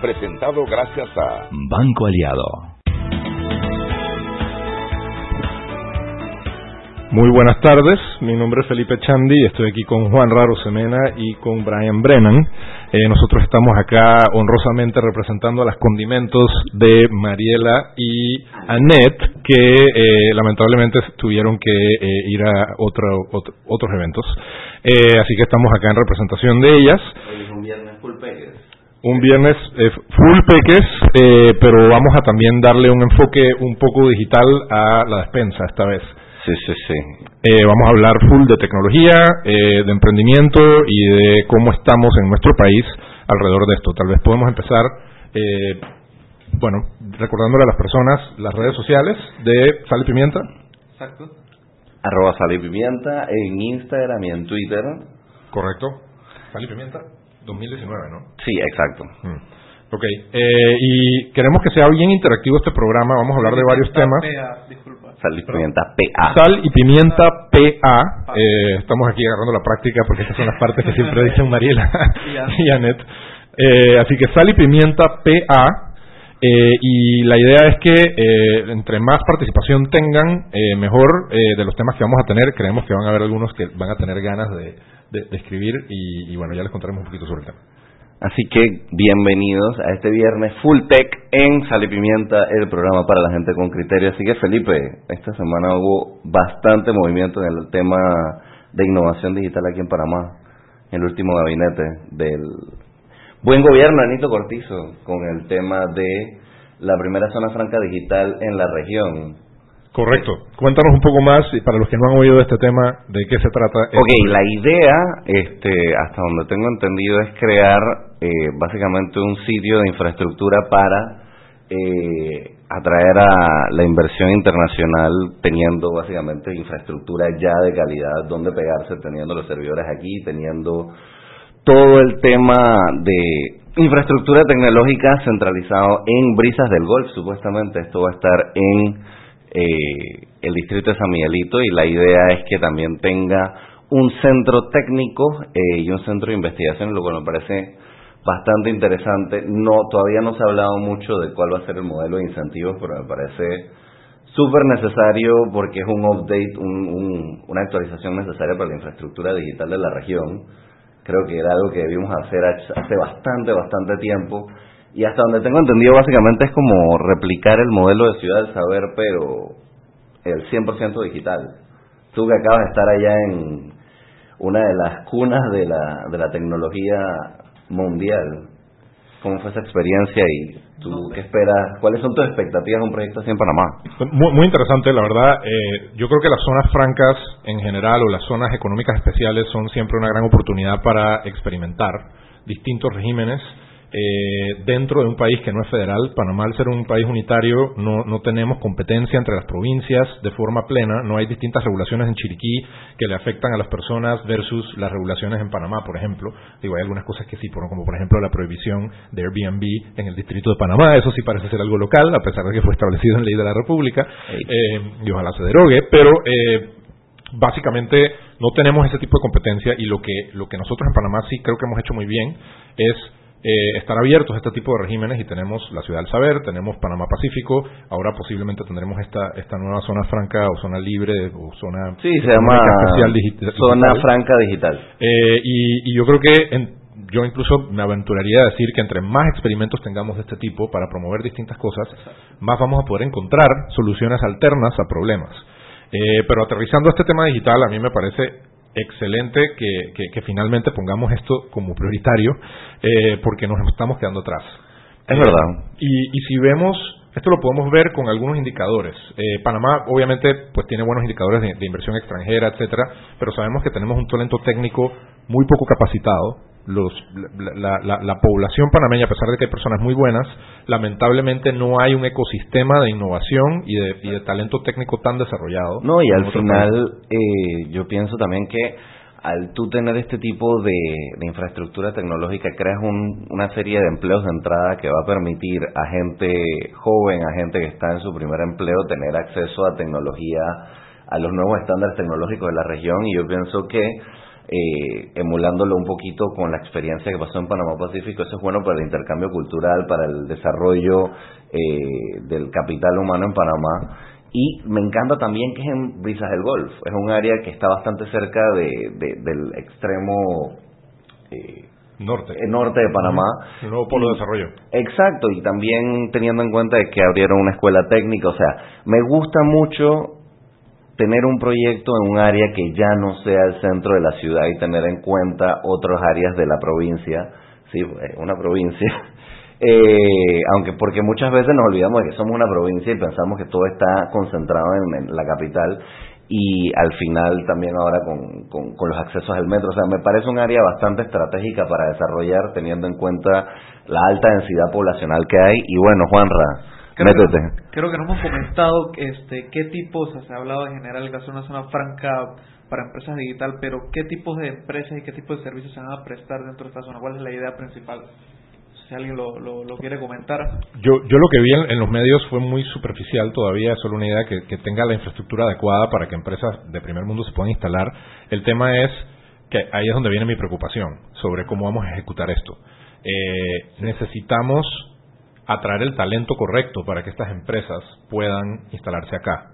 presentado gracias a Banco Aliado. Muy buenas tardes, mi nombre es Felipe Chandi y estoy aquí con Juan Raro Semena y con Brian Brennan. Eh, nosotros estamos acá honrosamente representando a las condimentos de Mariela y Annette, que eh, lamentablemente tuvieron que eh, ir a otro, otros eventos. así que estamos acá en representación de ellas. Hoy es un viernes. Un viernes full peques, pero vamos a también darle un enfoque un poco digital a la despensa esta vez. Sí, sí, sí. Eh, vamos a hablar full de tecnología, eh, de emprendimiento y de cómo estamos en nuestro país alrededor de esto. Tal vez podemos empezar, eh, bueno, recordándole a las personas las redes sociales de Sal y Pimienta. Exacto. Arroba Sal y Pimienta en Instagram y en Twitter. Correcto. Sal y Pimienta 2019, ¿no? Sí, exacto. Mm. Ok, y queremos que sea bien interactivo este programa. Vamos a hablar de varios temas. Sal y pimienta PA. Sal y pimienta PA. Eh, estamos aquí agarrando la práctica porque estas son las partes que siempre dicen Mariela y Annette. Eh, así que sal y pimienta PA. Eh, y la idea es que entre más participación tengan, mejor de los temas que vamos a tener. Creemos que van a haber algunos que van a tener ganas de, escribir y, y bueno, ya les contaremos un poquito sobre el tema. Así que bienvenidos a este viernes Full Tech en Sal y Pimienta, el programa para la gente con criterio. Así que Felipe, esta semana hubo bastante movimiento en el tema de innovación digital aquí en Panamá, en el último gabinete del buen gobierno Anito Cortizo, con el tema de la primera zona franca digital en la región. Correcto. Cuéntanos un poco más, y para los que no han oído de este tema, de qué se trata. Ok, la idea, este, hasta donde tengo entendido, es crear eh, básicamente un sitio de infraestructura para eh, atraer a la inversión internacional teniendo básicamente infraestructura ya de calidad donde pegarse, teniendo los servidores aquí, teniendo todo el tema de infraestructura tecnológica centralizado en Brisas del Golf, supuestamente esto va a estar en eh, el distrito de San Miguelito y la idea es que también tenga un centro técnico eh, y un centro de investigación, lo cual me parece bastante interesante. No, todavía no se ha hablado mucho de cuál va a ser el modelo de incentivos, pero me parece súper necesario porque es un update, un, una actualización necesaria para la infraestructura digital de la región. Creo que era algo que debimos hacer hace bastante, bastante tiempo y hasta donde tengo entendido, básicamente es como replicar el modelo de ciudad del saber, pero el 100% digital. Tú que acabas de estar allá en una de las cunas de la, de la tecnología mundial, ¿cómo fue esa experiencia y tú qué esperas? ¿Cuáles son tus expectativas de un proyecto así en Panamá? Muy, muy interesante, la verdad. Eh, yo creo que las zonas francas en general o las zonas económicas especiales son siempre una gran oportunidad para experimentar distintos regímenes eh, dentro de un país que no es federal. Panamá, al ser un país unitario, no, no tenemos competencia entre las provincias de forma plena. No hay distintas regulaciones en Chiriquí que le afectan a las personas versus las regulaciones en Panamá, por ejemplo. Digo, hay algunas cosas que sí, como por ejemplo la prohibición de Airbnb en el distrito de Panamá. Eso sí parece ser algo local, a pesar de que fue establecido en ley de la República. Eh, y ojalá se derogue, pero eh, básicamente no tenemos ese tipo de competencia y lo que, lo que nosotros en Panamá sí creo que hemos hecho muy bien es eh, estar abiertos a este tipo de regímenes y tenemos la Ciudad del Saber, tenemos Panamá Pacífico, ahora posiblemente tendremos esta esta nueva zona franca o zona libre o zona sí, se llama zona franca digital. Eh, y, yo creo que yo incluso me aventuraría a decir que entre más experimentos tengamos de este tipo para promover distintas cosas, más vamos a poder encontrar soluciones alternas a problemas. Eh, pero aterrizando a este tema digital, a mí me parece excelente que, finalmente pongamos esto como prioritario eh, porque nos estamos quedando atrás. Es verdad. Y, si vemos, esto lo podemos ver con algunos indicadores. Eh, Panamá obviamente pues tiene buenos indicadores de, inversión extranjera, etcétera, pero sabemos que tenemos un talento técnico muy poco capacitado los, la, población panameña, a pesar de que hay personas muy buenas, lamentablemente no hay un ecosistema de innovación y de, talento técnico tan desarrollado. No, y al final eh, yo pienso también que al tú tener este tipo de, infraestructura tecnológica, creas una serie de empleos de entrada que va a permitir a gente joven, a gente que está en su primer empleo, tener acceso a tecnología, a los nuevos estándares tecnológicos de la región. Y yo pienso que eh, emulándolo un poquito con la experiencia que pasó en Panamá Pacífico, eso es bueno para el intercambio cultural, para el desarrollo eh, del capital humano en Panamá y me encanta también que es en Brisas del Golf. Es un área que está bastante cerca de, del extremo eh, norte. Eh, norte de Panamá. El nuevo polo de desarrollo. Exacto, y también teniendo en cuenta que abrieron una escuela técnica. O sea, me gusta mucho tener un proyecto en un área que ya no sea el centro de la ciudad y tener en cuenta otras áreas de la provincia. Sí, una provincia eh, aunque porque muchas veces nos olvidamos de que somos una provincia y pensamos que todo está concentrado en, la capital y al final también ahora con, con, los accesos al metro. O sea, me parece un área bastante estratégica para desarrollar teniendo en cuenta la alta densidad poblacional que hay. Y bueno, Juanra, creo métete. Que, creo que no hemos comentado este, qué tipos, se ha hablado en general que es una zona franca para empresas digital, pero qué tipos de empresas y qué tipos de servicios se van a prestar dentro de esta zona. ¿Cuál es la idea principal? si alguien lo, lo, quiere comentar. Yo, yo lo que vi en, los medios fue muy superficial todavía, es solo una idea que, tenga la infraestructura adecuada para que empresas de primer mundo se puedan instalar. El tema es que ahí es donde viene mi preocupación sobre cómo vamos a ejecutar esto. Eh, necesitamos atraer el talento correcto para que estas empresas puedan instalarse acá.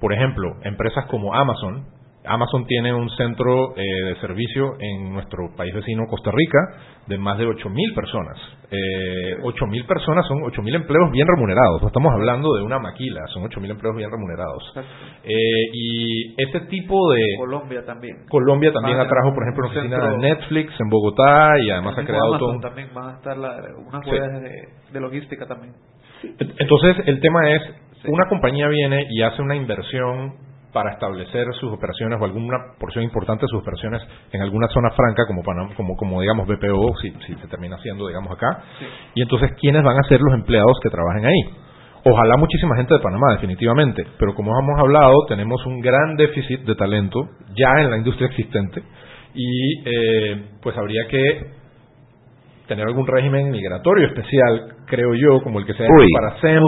Por ejemplo, empresas como Amazon, Amazon tiene un centro eh, de servicio en nuestro país vecino Costa Rica de más de 8.000 personas. Eh, 8.000 personas son 8.000 empleos bien remunerados. No estamos hablando de una maquila, son 8.000 empleos bien remunerados. Eh, y este tipo de... Colombia también. Colombia también atrajo, por ejemplo, una oficina de Netflix en Bogotá y además ha creado todo... También van a estar la, unas de, de logística también. Entonces, el tema es, una compañía viene y hace una inversión para establecer sus operaciones o alguna porción importante de sus operaciones en alguna zona franca como como, como digamos BPO si, si se termina haciendo digamos acá. Y entonces quiénes van a ser los empleados que trabajen ahí ojalá muchísima gente de Panamá definitivamente pero como hemos hablado tenemos un gran déficit de talento ya en la industria existente y eh, pues habría que tener algún régimen migratorio especial, creo yo, como el que se ha hecho para SEM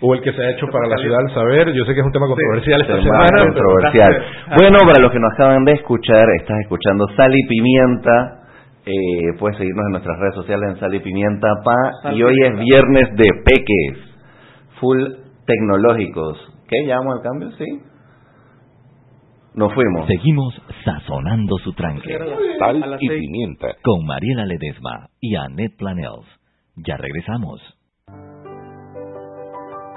o el que se ha hecho para la ciudad del saber. Yo sé que es un tema controversial esta semana. Controversial. Bueno, para los que nos acaban de escuchar, estás escuchando Sal y Pimienta. Eh, puedes seguirnos en nuestras redes sociales en Sal y Pimienta Pa. y hoy es viernes de peques, full tecnológicos. ¿Qué? ¿Ya vamos al cambio? Sí. Nos fuimos. Seguimos sazonando su tranque. Sal y pimienta. Con Mariela Ledesma y Annette Planels. Ya regresamos.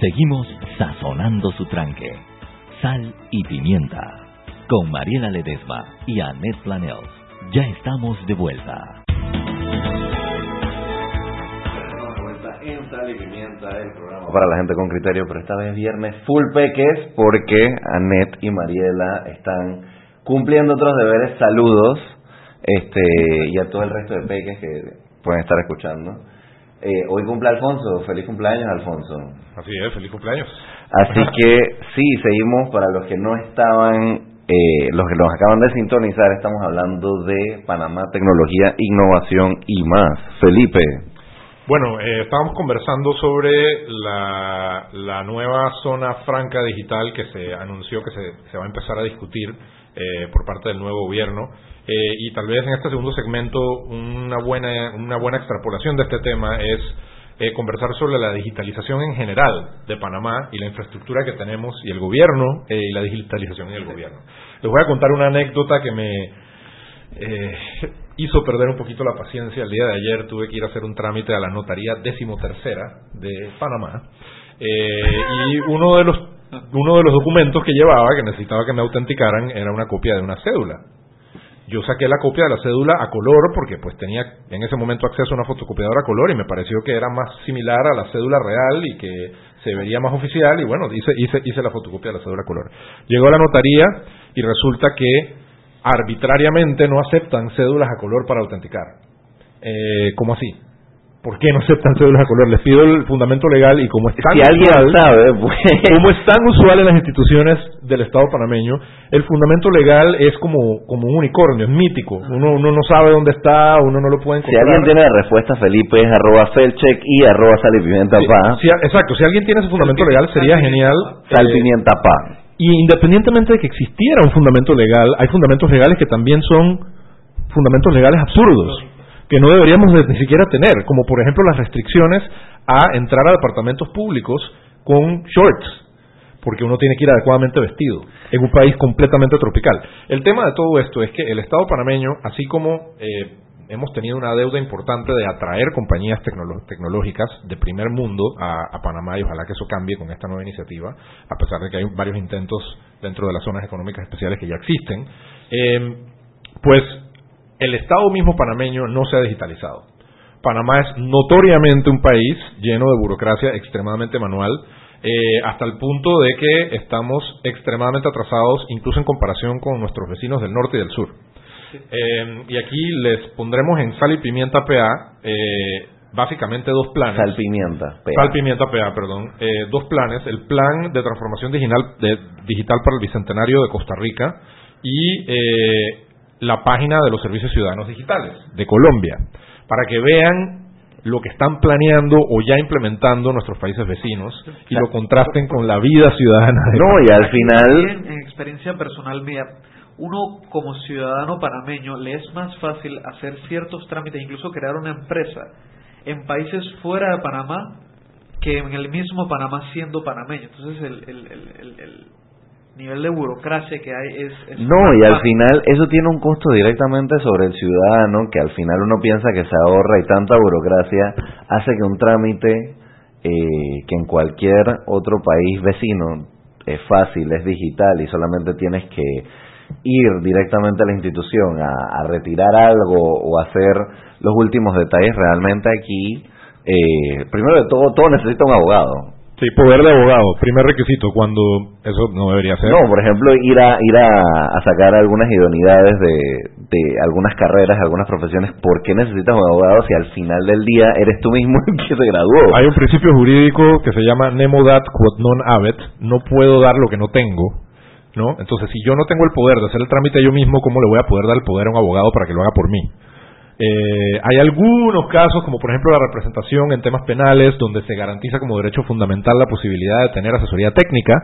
Seguimos sazonando su tranque. Sal y pimienta. Con Mariela Ledesma y Annette Planels. Ya estamos de vuelta. para la gente con criterio, pero esta vez viernes full peques porque Annette y Mariela están cumpliendo otros deberes. Saludos este y a todo el resto de peques que pueden estar escuchando. Eh, hoy cumple Alfonso, feliz cumpleaños Alfonso. Así es, feliz cumpleaños. Así que sí, seguimos para los que no estaban, eh, los que nos acaban de sintonizar, estamos hablando de Panamá, tecnología, innovación y más. Felipe. Bueno, eh, estábamos conversando sobre la, la nueva zona franca digital que se anunció que se, se va a empezar a discutir eh, por parte del nuevo gobierno. Eh, y tal vez en este segundo segmento una buena, una buena extrapolación de este tema es eh, conversar sobre la digitalización en general de Panamá y la infraestructura que tenemos y el gobierno eh, y la digitalización en el gobierno. Les voy a contar una anécdota que me eh, hizo perder un poquito la paciencia. El día de ayer tuve que ir a hacer un trámite a la notaría decimotercera de Panamá y uno de los uno de los documentos que llevaba que necesitaba que me autenticaran era una copia de una cédula yo saqué la copia de la cédula a color porque pues tenía en ese momento acceso a una fotocopiadora a color y me pareció que era más similar a la cédula real y que se vería más oficial y bueno, hice, hice, hice la fotocopia de la cédula a color. Llegó a la notaría y resulta que arbitrariamente no aceptan cédulas a color para autenticar. Eh, ¿Cómo así? ¿Por qué no aceptan cédulas a color? Les pido el fundamento legal y como es tan Si alguien usual, sabe, pues. como es tan usual en las instituciones del Estado panameño, el fundamento legal es como, como un unicornio, es mítico. Uno, uno no sabe dónde está, uno no lo puede Si encontrar. alguien tiene la respuesta, Felipe es arroba felcheck y arroba sal y pimienta Sí, pa. sí, exacto, si alguien tiene ese fundamento legal sería genial. Sal eh, pimienta pa. y independientemente de que existiera un fundamento legal, hay fundamentos legales que también son fundamentos legales absurdos, que no deberíamos de- ni siquiera tener, como por ejemplo las restricciones a entrar a departamentos públicos con shorts, porque uno tiene que ir adecuadamente vestido en un país completamente tropical. El tema de todo esto es que el Estado panameño, así como eh, hemos tenido una deuda importante de atraer compañías tecnológicas de primer mundo a, a Panamá y ojalá que eso cambie con esta nueva iniciativa, a pesar de que hay varios intentos dentro de las zonas económicas especiales que ya existen, eh, pues el Estado mismo panameño no se ha digitalizado. Panamá es notoriamente un país lleno de burocracia extremadamente manual, eh, hasta el punto de que estamos extremadamente atrasados, incluso en comparación con nuestros vecinos del norte y del sur. Eh, y aquí les pondremos en sal y pimienta PA eh, básicamente dos planes. Sal pimienta. pa. Sal Pimienta PA, perdón. Eh, dos planes. El plan de transformación digital, de- digital para el Bicentenario de Costa Rica y eh, la página de los servicios ciudadanos digitales de Colombia. Para que vean lo que están planeando o ya implementando nuestros países vecinos y lo contrasten con la vida ciudadana. de No, y al final, También, en experiencia personal mía, uno como ciudadano panameño le es más fácil hacer ciertos trámites, incluso crear una empresa en países fuera de Panamá que en el mismo Panamá siendo panameño. Entonces el, el, el, el- el nivel de burocracia que hay es... es no, y al final eso tiene un costo directamente sobre el ciudadano, que al final uno piensa que se ahorra y tanta burocracia hace que un trámite eh, que en cualquier otro país vecino es fácil, es digital y solamente tienes que ir directamente a la institución a, a retirar algo o hacer los últimos detalles, realmente aquí, eh, primero de todo, todo necesita un abogado. Sí, poder de abogado, primer requisito, cuando eso no debería ser. No, por ejemplo, ir a ir a, a sacar algunas idoneidades de, de algunas carreras, algunas profesiones, ¿por qué necesitas un abogado si al final del día eres tú mismo el que se graduó? Hay un principio jurídico que se llama nemo dat quod non habet, no puedo dar lo que no tengo, ¿no? Entonces, si yo no tengo el poder de hacer el trámite yo mismo, ¿cómo le voy a poder dar el poder a un abogado para que lo haga por mí? Eh, hay algunos casos, como por ejemplo la representación en temas penales, donde se garantiza como derecho fundamental la posibilidad de tener asesoría técnica.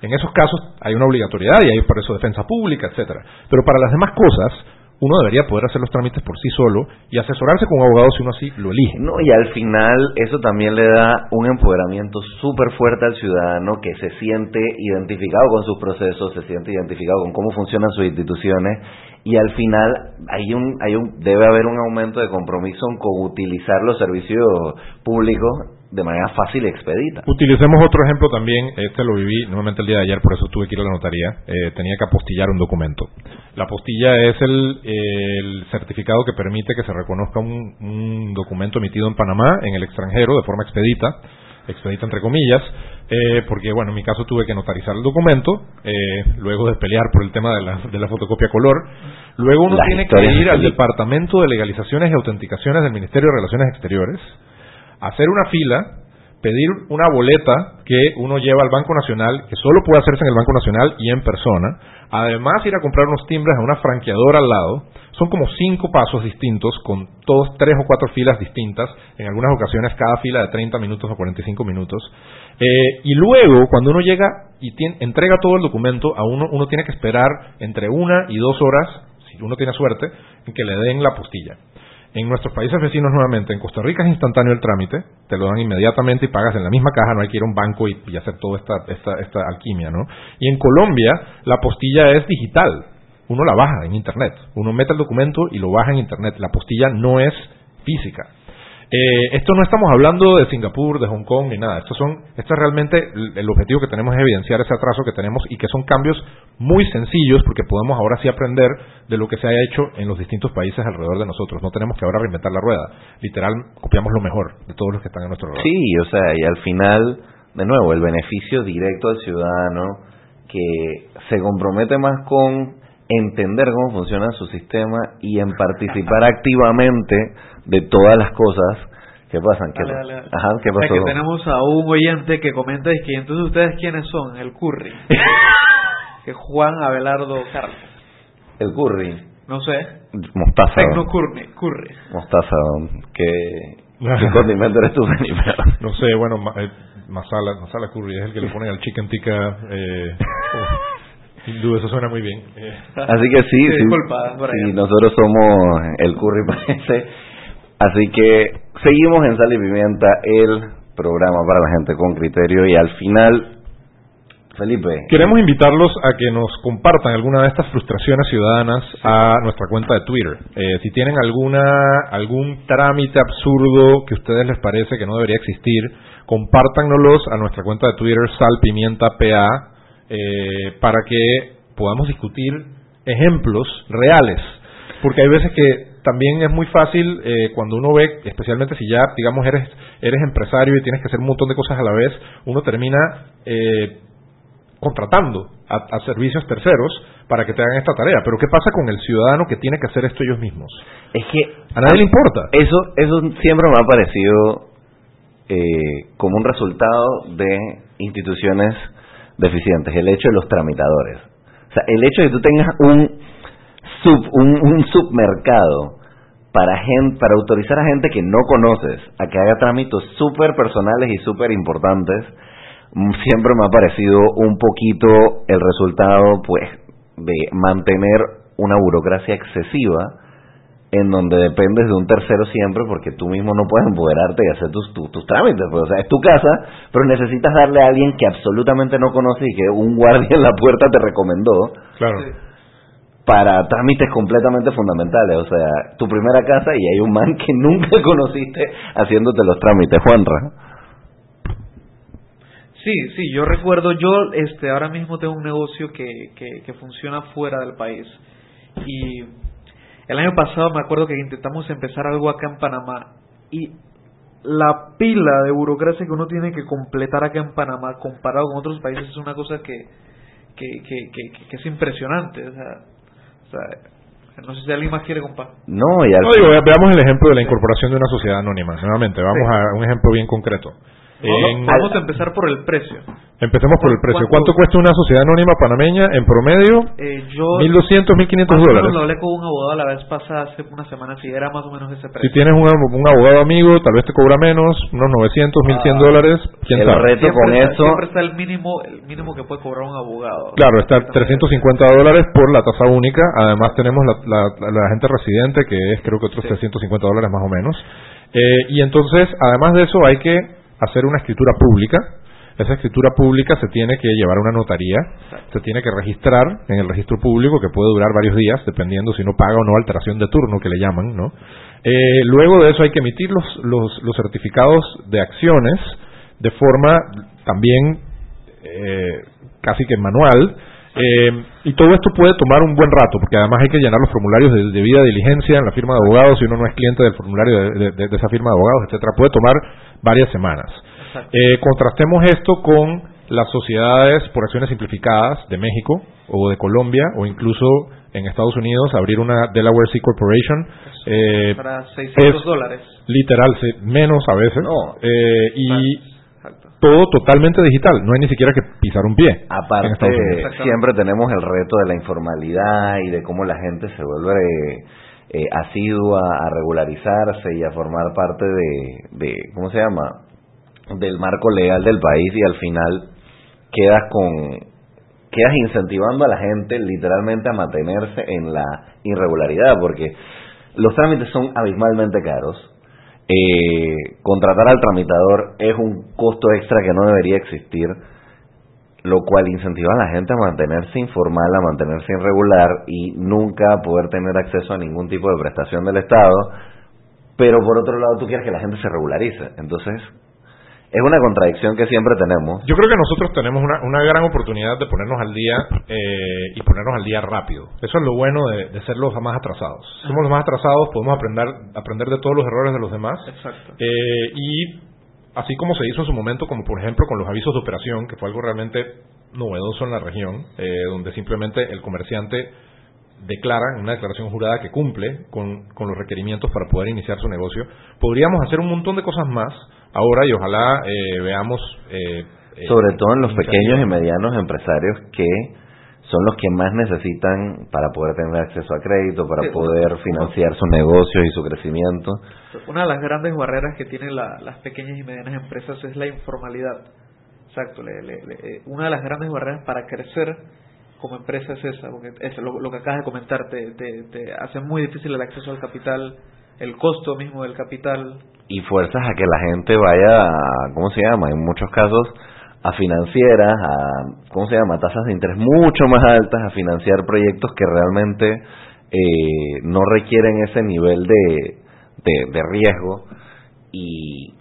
En esos casos hay una obligatoriedad y hay por eso defensa pública, etcétera. Pero para las demás cosas, uno debería poder hacer los trámites por sí solo y asesorarse con un abogado si uno así lo elige. No, y al final eso también le da un empoderamiento súper fuerte al ciudadano que se siente identificado con sus procesos, se siente identificado con cómo funcionan sus instituciones y al final hay un, hay un, debe haber un aumento de compromiso con utilizar los servicios públicos de manera fácil y expedita. Utilicemos otro ejemplo también, este lo viví nuevamente el día de ayer, por eso tuve que ir a la notaría, eh, tenía que apostillar un documento. La apostilla es el, certificado que permite que se reconozca un, documento emitido en Panamá, en el extranjero, de forma expedita, expedita entre comillas, eh, porque bueno, en mi caso tuve que notarizar el documento, eh, luego de pelear por el tema de la, de la fotocopia color, luego uno La tiene que ir al. Departamento de Legalizaciones y Autenticaciones del Ministerio de Relaciones Exteriores, hacer una fila, pedir una boleta que uno lleva al Banco Nacional, que solo puede hacerse en el Banco Nacional y en persona, además ir a comprar unos timbres a una franqueadora al lado, son como cinco pasos distintos con todos tres o cuatro filas distintas, en algunas ocasiones cada fila de 30 minutos o 45 minutos. Eh, y luego, cuando uno llega y tiene- entrega todo el documento, a uno, uno tiene que esperar entre una y dos horas, si uno tiene suerte, en que le den la postilla. En nuestros países vecinos nuevamente, en Costa Rica es instantáneo el trámite, te lo dan inmediatamente y pagas en la misma caja, no hay que ir a un banco y, y hacer toda esta, esta, esta alquimia, ¿no? Y en Colombia la postilla es digital, uno la baja en internet, uno mete el documento y lo baja en internet, la postilla no es física. Eh, esto no estamos hablando de Singapur, de Hong Kong ni nada. Estos son, esto es realmente el objetivo que tenemos es evidenciar ese atraso que tenemos y que son cambios muy sencillos porque podemos ahora sí aprender de lo que se ha hecho en los distintos países alrededor de nosotros. No tenemos que ahora reinventar la rueda. Literal, copiamos lo mejor de todos los que están a nuestro alrededor. Sí, o sea, y al final, de nuevo, el beneficio directo al ciudadano que se compromete más con entender cómo funciona su sistema y en participar activamente de todas las cosas que pasan. ¿Qué, Dale, dale, dale. Ajá, ¿qué O sea, pasó? que tenemos a un oyente que comenta y que entonces ustedes quiénes son, el Curry. que Juan Abelardo Carlos. El curry. No sé. Mostaza. Tecno Curry. Curry. Mostaza. ¿Qué, qué condimento eres tú, Felipe? No sé, bueno, ma- eh, masala, masala curry es el que le ponen al chicken tikka. Eh, oh, sin duda, eso suena muy bien. Eh, Así que sí, sí, sí, allá. nosotros somos el curry parece. Así que seguimos en Sal y Pimienta, el programa para la gente con criterio y al final, Felipe, Queremos invitarlos a que nos compartan alguna de estas frustraciones ciudadanas a nuestra cuenta de Twitter. Eh, si tienen alguna algún trámite absurdo que a ustedes les parece que no debería existir, compártannos a nuestra cuenta de Twitter salpimientapa eh, para que podamos discutir ejemplos reales. Porque hay veces que también es muy fácil eh, cuando uno ve, especialmente si ya, digamos, eres, eres empresario y tienes que hacer un montón de cosas a la vez, uno termina eh, contratando a, a servicios terceros para que te hagan esta tarea. Pero ¿qué pasa con el ciudadano que tiene que hacer esto ellos mismos? es que A nadie le importa. eso, eso siempre me ha parecido eh, como un resultado de instituciones deficientes, el hecho de los tramitadores. O sea, el hecho de que tú tengas un, sub, un, un submercado para, gen- para autorizar a gente que no conoces a que haga trámites súper personales y súper importantes, mm, siempre me ha parecido un poquito el resultado pues de mantener una burocracia excesiva en donde dependes de un tercero siempre porque tú mismo no puedes empoderarte y hacer tus, tus, tus trámites. Pues, o sea, es tu casa, pero necesitas darle a alguien que absolutamente no conoce y que un guardia en la puerta te recomendó Claro. Para trámites completamente fundamentales. O sea, tu primera casa y hay un man que nunca conociste haciéndote los trámites, Juanra. Sí, sí, yo recuerdo, yo este ahora mismo tengo un negocio que, que, funciona fuera del país y el año pasado me acuerdo que intentamos empezar algo acá en Panamá y la pila de burocracia que uno tiene que completar acá en Panamá comparado con otros países es una cosa que, que, que, que es impresionante. O sea, o sea, No sé si alguien más quiere compartir. No, y al No, digo, veamos el ejemplo de la incorporación de una sociedad anónima. Nuevamente, vamos a un ejemplo bien concreto. En- Vamos a empezar por el precio. empecemos por el precio. ¿Cuánto ¿Cuánto- cuesta una sociedad anónima panameña en promedio? Eh, yo 1.200, 1.500 más o menos dólares. lo hablé con un abogado la vez pasada, hace una semana, si era más o menos ese precio. Si tienes un, un abogado amigo, tal vez te cobra menos, unos 900, 1.100 dólares, quién el sabe. reto siempre, con está, eso, siempre está el mínimo el mínimo que puede cobrar un abogado. Claro, está 350 dólares por la tasa única. Además tenemos la, la, la- gente residente, que es creo que otros 350 dólares más o menos. Eh, y entonces, además de eso, hay que hacer una escritura pública. Esa escritura pública se tiene que llevar a una notaría, se tiene que registrar en el registro público, que puede durar varios días, dependiendo si no paga o no alteración de turno, que le llaman, ¿no? Eh, luego de eso hay que emitir los, los, los certificados de acciones de forma también eh, casi que manual. Eh, y todo esto puede tomar un buen rato, porque además hay que llenar los formularios de debida diligencia en la firma de abogados, si uno no es cliente del formulario de, de- de- de esa firma de abogados, etcétera, puede tomar varias semanas. Eh, contrastemos esto con las sociedades por acciones simplificadas de México o de Colombia o incluso en Estados Unidos abrir una Delaware C Corporation eh, Para 600 es dólares. literal menos a veces eh, y. todo totalmente digital. No hay ni siquiera que pisar un pie aparte, siempre tenemos el reto de la informalidad y de cómo la gente se vuelve eh, asidua a regularizarse y a formar parte de, de, ¿cómo se llama? Del marco legal del país y al final quedas con quedas incentivando a la gente literalmente a mantenerse en la irregularidad porque los trámites son abismalmente caros eh, contratar al tramitador es un costo extra que no debería existir lo cual incentiva a la gente a mantenerse informal, a mantenerse irregular y nunca poder tener acceso a ningún tipo de prestación del Estado, pero por otro lado tú quieres que la gente se regularice. Entonces, es una contradicción que siempre tenemos. yo creo que nosotros tenemos una, una gran oportunidad de ponernos al día eh, y ponernos al día rápido eso es lo bueno de, de ser los más atrasados somos los más atrasados podemos aprender aprender de todos los errores de los demás Exacto. Eh, y así como se hizo en su momento, como por ejemplo con los avisos de operación, que fue algo realmente novedoso en la región, eh, donde simplemente el comerciante declara en una declaración jurada que cumple con, con los requerimientos para poder iniciar su negocio, podríamos hacer un montón de cosas más ahora y ojalá eh, veamos... eh, eh, Sobre todo en los pequeños y medianos empresarios que son los que más necesitan para poder tener acceso a crédito, para Sí, poder financiar sus negocios y su crecimiento. Una de las grandes barreras que tienen la- las pequeñas y medianas empresas es la informalidad. Exacto. le- le- le- eh, una de las grandes barreras para crecer como empresa es esa, porque es lo, lo que acabas de comentar, te, te, te hace muy difícil el acceso al capital, el costo mismo del capital. Y fuerzas a que la gente vaya, a, ¿cómo se llama? En muchos casos a financieras, a, ¿cómo se llama? Tasas de interés mucho más altas, a financiar proyectos que realmente eh, no requieren ese nivel de, de, de riesgo y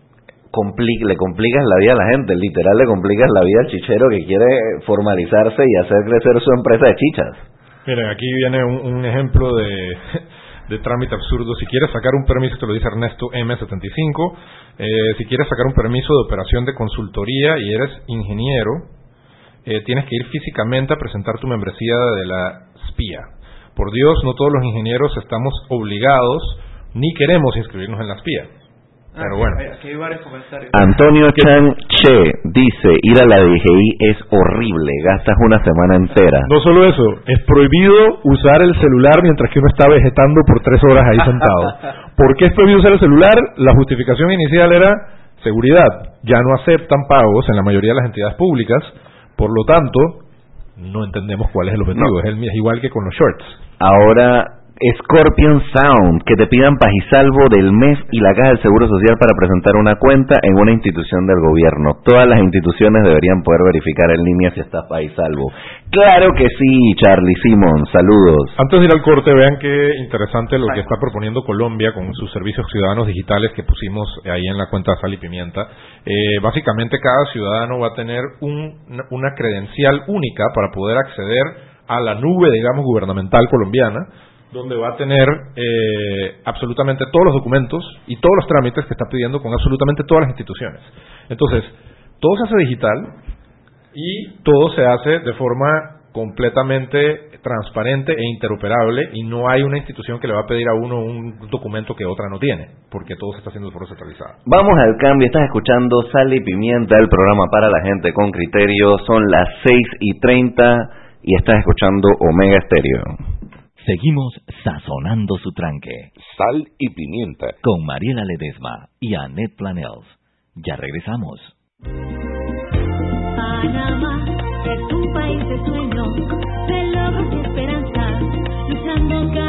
compli- le complicas la vida a la gente, literal le complicas la vida al chichero que quiere formalizarse y hacer crecer su empresa de chichas. Miren, aquí viene un, un ejemplo de, de trámite absurdo. Si quieres sacar un permiso, te lo dice Ernesto M75, eh, si quieres sacar un permiso de operación de consultoría y eres ingeniero, eh, tienes que ir físicamente a presentar tu membresía de la SPIA. Por Dios, no todos los ingenieros estamos obligados ni queremos inscribirnos en la SPIA. Pero Ah, bueno. Aquí, hay varios comentarios. Antonio Chan Che dice, ir a la DGI es horrible, gastas una semana entera. No solo eso, es prohibido usar el celular mientras que uno está vegetando por tres horas ahí sentado. ¿Por qué es prohibido usar el celular? La justificación inicial era seguridad. Ya no aceptan pagos en la mayoría de las entidades públicas, por lo tanto, no entendemos cuál es el objetivo. Es, el, es igual que con los shorts. Ahora, Scorpion Sound, que te pidan pagisalvo del mes y la caja del Seguro Social para presentar una cuenta en una institución del gobierno. Todas las instituciones deberían poder verificar en línea si estás pagisalvo. Claro que sí, Charlie Simon, saludos. Antes de ir al corte, vean qué interesante lo que está proponiendo Colombia con sus servicios ciudadanos digitales que pusimos ahí en la cuenta Sal y Pimienta. Eh, básicamente, cada ciudadano va a tener un- una credencial única para poder acceder a la nube, digamos, gubernamental colombiana, donde va a tener eh, absolutamente todos los documentos y todos los trámites que está pidiendo con absolutamente todas las instituciones. Entonces, todo se hace digital y todo se hace de forma completamente transparente e interoperable y no hay una institución que le va a pedir a uno un documento que otra no tiene, porque todo se está haciendo de forma centralizada. Vamos al cambio, estás escuchando Sal y Pimienta, el programa para la gente con criterio, son las 6 y 30 y estás escuchando Omega Stereo. Seguimos sazonando su tranque. Sal y Pimienta. Con Mariela Ledesma y Annette Planels. Ya regresamos. Panamá es un país de sueños, de logros y esperanzas, luchando cada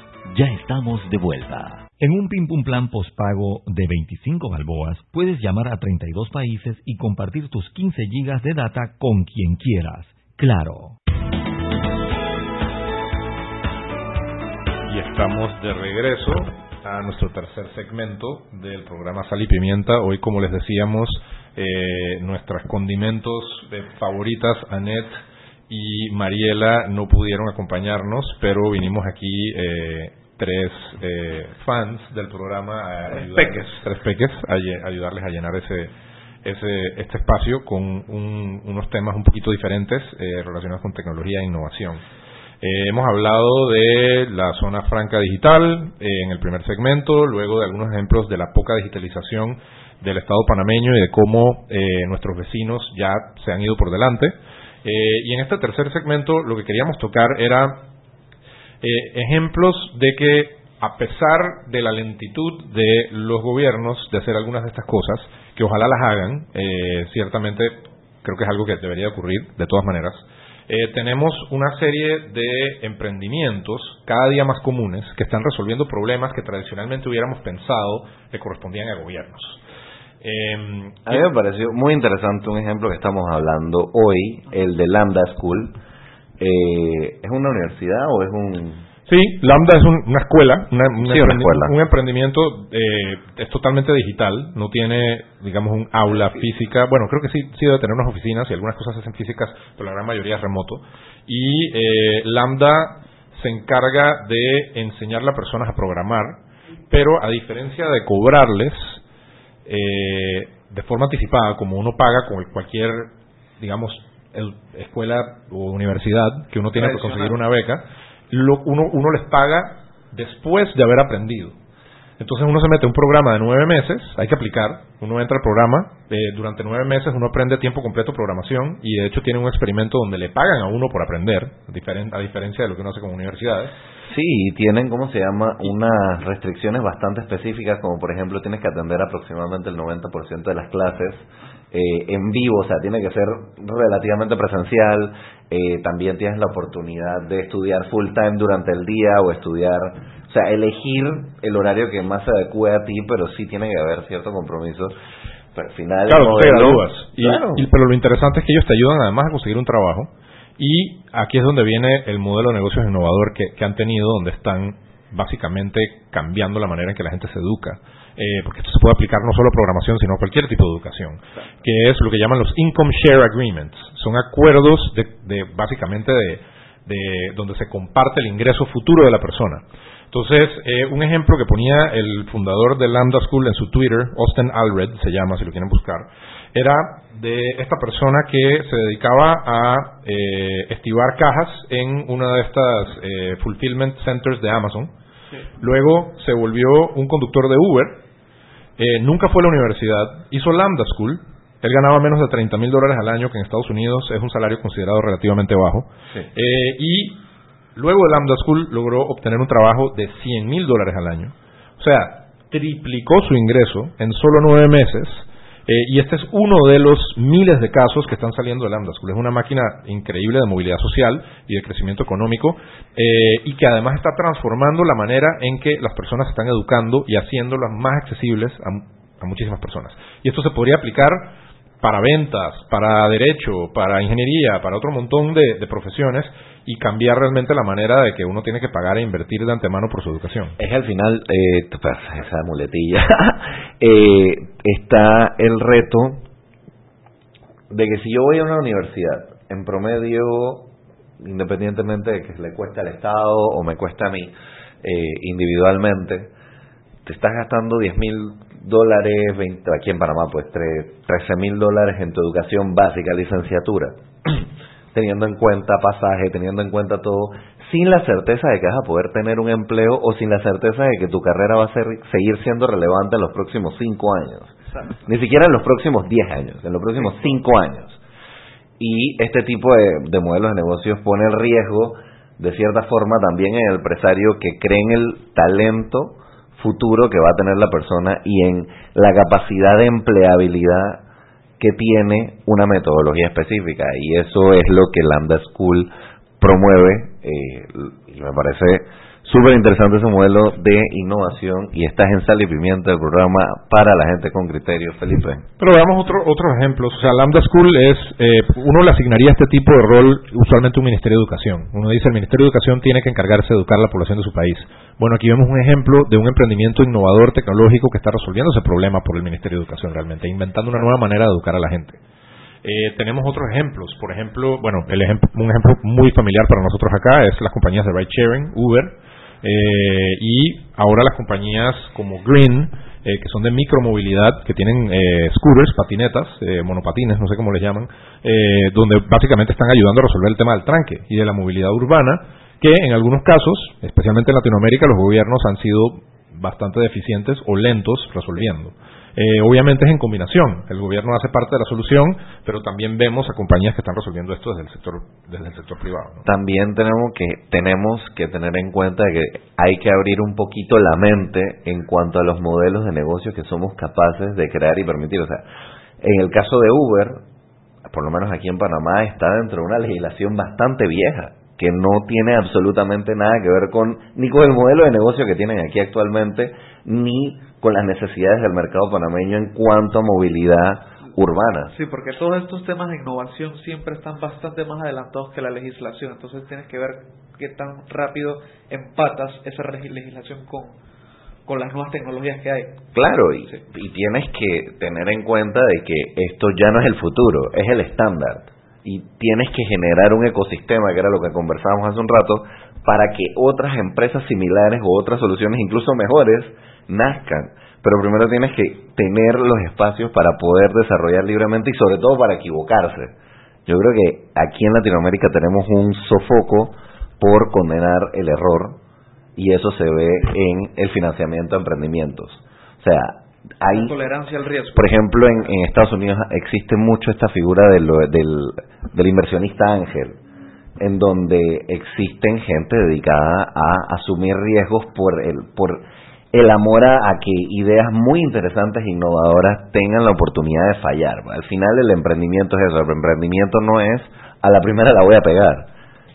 Ya estamos de vuelta. En un Pim Pum Plan postpago de 25 balboas puedes llamar a 32 países y compartir tus 15 gigas de data con quien quieras. Claro. Y estamos de regreso a nuestro tercer segmento del programa Sal y Pimienta. Hoy, como les decíamos, eh, nuestras condimentos eh, favoritas, Annette y Mariela, no pudieron acompañarnos, pero vinimos aquí eh, tres eh, fans del programa a ayudarles, peques. tres peques a ayudarles a llenar ese, ese este espacio con un- unos temas un poquito diferentes eh, relacionados con tecnología e innovación. Eh, hemos hablado de la zona franca digital eh, en el primer segmento, luego de algunos ejemplos de la poca digitalización del Estado panameño y de cómo eh, nuestros vecinos ya se han ido por delante. Y en este tercer segmento lo que queríamos tocar era eh, ejemplos de que a pesar de la lentitud de los gobiernos de hacer algunas de estas cosas, que ojalá las hagan, eh, ciertamente creo que es algo que debería ocurrir de todas maneras, eh, tenemos una serie de emprendimientos cada día más comunes que están resolviendo problemas que tradicionalmente hubiéramos pensado le correspondían a gobiernos. Eh, A mí me pareció muy interesante un ejemplo que estamos hablando hoy, el de Lambda School. Eh, ¿Es una universidad o es un...? Sí, Lambda es un- una escuela, una- Sí, una emprendi- escuela. un emprendimiento eh, es totalmente digital, no tiene, digamos, un aula física. Bueno, creo que sí, sí debe tener unas oficinas y algunas cosas se hacen físicas, pero la gran mayoría es remoto. Y eh, Lambda se encarga de enseñarle a personas a programar, pero a diferencia de cobrarles eh, de forma anticipada, como uno paga con cualquier, digamos, el- escuela o universidad que uno tiene que Tradicional. conseguir una beca, lo- uno, uno les paga después de haber aprendido. Entonces uno se mete a un programa de nueve meses, hay que aplicar, uno entra al programa, eh, durante nueve meses uno aprende a tiempo completo programación y de hecho tiene un experimento donde le pagan a uno por aprender, a diferencia de lo que uno hace con universidades. Sí, y tienen, ¿cómo se llama? Unas restricciones bastante específicas, como por ejemplo tienes que atender aproximadamente el 90% de las clases eh, en vivo, o sea, tiene que ser relativamente presencial. eh, también tienes la oportunidad de estudiar full time durante el día o estudiar, o sea, elegir el horario que más se adecue a ti, pero sí tiene que haber cierto compromiso. Pero al final, el Claro, tú te modelo- gradúas. Y, Claro. y- pero lo interesante es que ellos te ayudan además a conseguir un trabajo. Y aquí es donde viene el modelo de negocios innovador que, que han tenido, donde están básicamente cambiando la manera en que la gente se educa. Eh, porque esto se puede aplicar no solo a programación, sino a cualquier tipo de educación. Que es lo que llaman los Income Share Agreements. Son acuerdos de, de básicamente de, de donde se comparte el ingreso futuro de la persona. Entonces, eh, un ejemplo que ponía el fundador de Lambda School en su Twitter, Austin Alred, se llama, si lo quieren buscar, era de esta persona que se dedicaba a eh, estivar cajas en una de estas eh, fulfillment centers de Amazon. Luego se volvió un conductor de Uber, eh, nunca fue a la universidad, hizo Lambda School, él ganaba menos de 30 mil dólares al año, que en Estados Unidos es un salario considerado relativamente bajo, Eh, y luego de Lambda School logró obtener un trabajo de 100 mil dólares al año. O sea, triplicó su ingreso en solo nueve meses. Eh, y este es uno de los miles de casos que están saliendo de Lambda. Es una máquina increíble de movilidad social y de crecimiento económico eh, y que además está transformando la manera en que las personas están educando y haciéndolas más accesibles a, muchísimas personas. Y esto se podría aplicar para ventas, para derecho, para ingeniería, para otro montón de profesiones y cambiar realmente la manera de que uno tiene que pagar e invertir de antemano por su educación. Es al final, eh, pues, esa muletilla, eh, está el reto de que si yo voy a una universidad, en promedio, independientemente de que le cueste al Estado o me cueste a mí eh, individualmente, te estás gastando 10 mil dólares, 20 aquí en Panamá, pues 13 mil dólares en tu educación básica, licenciatura, teniendo en cuenta pasaje, teniendo en cuenta todo, sin la certeza de que vas a poder tener un empleo o sin la certeza de que tu carrera va a ser, seguir siendo relevante en los próximos 5 años. Ni siquiera en los próximos 10 años, en los próximos 5 años. Y este tipo de, de modelos de negocios pone el riesgo, de cierta forma, también en el empresario que cree en el talento futuro que va a tener la persona y en la capacidad de empleabilidad que tiene una metodología específica. Y eso es lo que Lambda School promueve eh, y me parece súper interesante ese modelo de innovación y estás en Sal y Pimienta, el programa para la gente con criterio, Felipe. Pero veamos otro, otros ejemplos. O sea, Lambda School es, eh, uno le asignaría este tipo de rol usualmente a un Ministerio de Educación. Uno dice, el Ministerio de Educación tiene que encargarse de educar a la población de su país. Bueno, aquí vemos un ejemplo de un emprendimiento innovador tecnológico que está resolviendo ese problema por el Ministerio de Educación realmente, inventando una nueva manera de educar a la gente. Eh, tenemos otros ejemplos. Por ejemplo, bueno, el ejemplo, un ejemplo muy familiar para nosotros acá es las compañías de ride sharing, Uber, eh, y ahora las compañías como Green, eh, que son de micromovilidad, que tienen eh, scooters, patinetas, eh, monopatines, no sé cómo les llaman, eh, donde básicamente están ayudando a resolver el tema del tranque y de la movilidad urbana, que en algunos casos, especialmente en Latinoamérica, los gobiernos han sido bastante deficientes o lentos resolviendo. Eh, obviamente es en combinación. El gobierno hace parte de la solución, pero también vemos a compañías que están resolviendo esto desde el sector, desde el sector privado. También tenemos que, tenemos que tener en cuenta que hay que abrir un poquito la mente en cuanto a los modelos de negocio que somos capaces de crear y permitir. O sea, en el caso de Uber, por lo menos aquí en Panamá, está dentro de una legislación bastante vieja que no tiene absolutamente nada que ver con ni con el modelo de negocio que tienen aquí actualmente, ni con las necesidades del mercado panameño en cuanto a movilidad urbana. Sí, porque todos estos temas de innovación siempre están bastante más adelantados que la legislación, entonces tienes que ver qué tan rápido empatas esa legislación con, con las nuevas tecnologías que hay. Claro, y, y tienes que tener en cuenta de que esto ya no es el futuro, es el estándar. Y tienes que generar un ecosistema, que era lo que conversábamos hace un rato, para que otras empresas similares o otras soluciones incluso mejores nazcan. Pero primero tienes que tener los espacios para poder desarrollar libremente y sobre todo para equivocarse. Yo creo que aquí en Latinoamérica tenemos un sofoco por condenar el error y eso se ve en el financiamiento de emprendimientos. O sea, hay tolerancia al riesgo. por ejemplo, en, en Estados Unidos existe mucho esta figura del, del, del inversionista ángel, en donde existen gente dedicada a asumir riesgos por el, por el amor a, que ideas muy interesantes e innovadoras tengan la oportunidad de fallar. Al final el emprendimiento es eso, el emprendimiento no es a la primera la voy a pegar.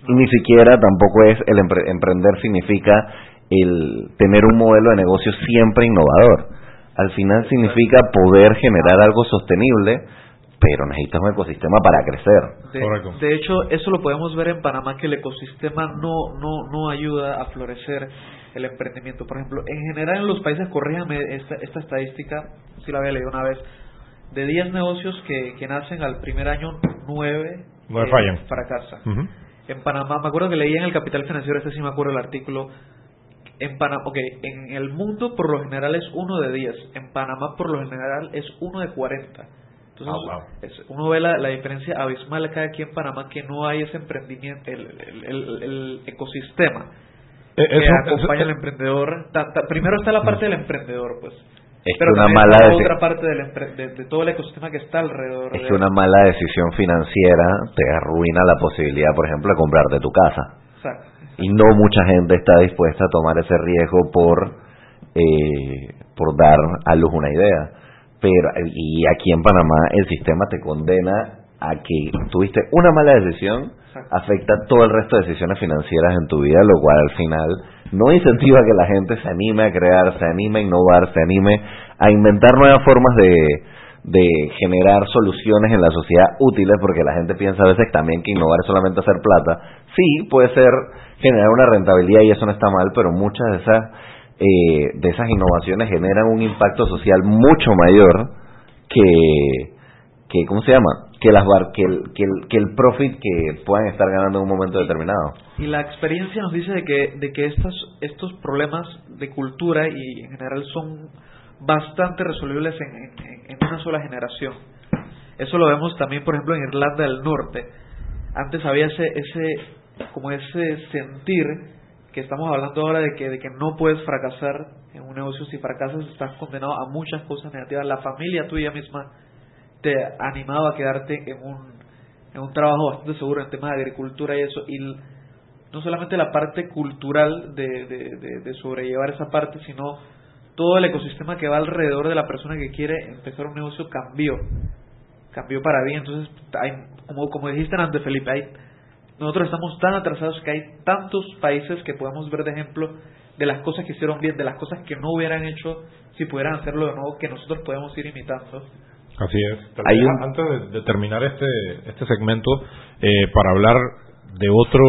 Y ni siquiera tampoco es el empre- emprender significa el tener un modelo de negocio siempre innovador. Al final significa poder generar algo sostenible, pero necesitas un ecosistema para crecer. De, de hecho, eso lo podemos ver en Panamá, que el ecosistema no, no, no ayuda a florecer el emprendimiento. Por ejemplo, en general en los países, corríjame esta, esta estadística, si la había leído una vez, de 10 negocios que, que nacen al primer año, 9 Nueve fallan. fracasan. En Panamá, me acuerdo que leí en el Capital Financiero, este sí me acuerdo el artículo, en Panamá, ok, en el mundo por lo general es uno de 10, en Panamá por lo general es uno de 40. Entonces, Ah, wow. uno ve la, la diferencia abismal acá aquí en Panamá que no hay ese emprendimiento, el, el, el- el ecosistema Eh, que eso- acompaña eso- al emprendedor. Ta- ta- primero está la parte del emprendedor, pues. Es Pero una mala la otra parte del empre- de, de todo el ecosistema que está alrededor. Es de que una mala decisión financiera te arruina la posibilidad, por ejemplo, de comprarte tu casa. Exacto. Y no mucha gente está dispuesta a tomar ese riesgo por, eh, por dar a luz una idea. Pero, y aquí en Panamá el sistema te condena a que tuviste una mala decisión, afecta todo el resto de decisiones financieras en tu vida, lo cual al final no incentiva que la gente se anime a crear, se anime a innovar, se anime a inventar nuevas formas de, de generar soluciones en la sociedad útiles, porque la gente piensa a veces también que innovar es solamente hacer plata. Sí, puede ser generar una rentabilidad y eso no está mal, pero muchas de esas eh, de esas innovaciones generan un impacto social mucho mayor que que ¿cómo se llama? que las bar- que el, que el que el profit que puedan estar ganando en un momento determinado. Y la experiencia nos dice de que, de que estas, estos problemas de cultura y en general son bastante resolubles en, en- en una sola generación. Eso lo vemos también, por ejemplo, en Irlanda del Norte. Antes había ese, ese como ese sentir que estamos hablando ahora de que, de que no puedes fracasar en un negocio. Si fracasas, estás condenado a muchas cosas negativas. La familia tuya misma te ha animado a quedarte en un, en un trabajo bastante seguro en temas de agricultura y eso. Y no solamente la parte cultural de, de, de- de sobrellevar esa parte, sino todo el ecosistema que va alrededor de la persona que quiere empezar un negocio cambió. Cambió para bien. Entonces, hay, como, como dijiste antes, Felipe, hay, nosotros estamos tan atrasados que hay tantos países que podemos ver de ejemplo de las cosas que hicieron bien, de las cosas que no hubieran hecho si pudieran hacerlo de nuevo, que nosotros podemos ir imitando. Así es. Hay un- Antes de, de terminar este, este segmento, eh, para hablar de otro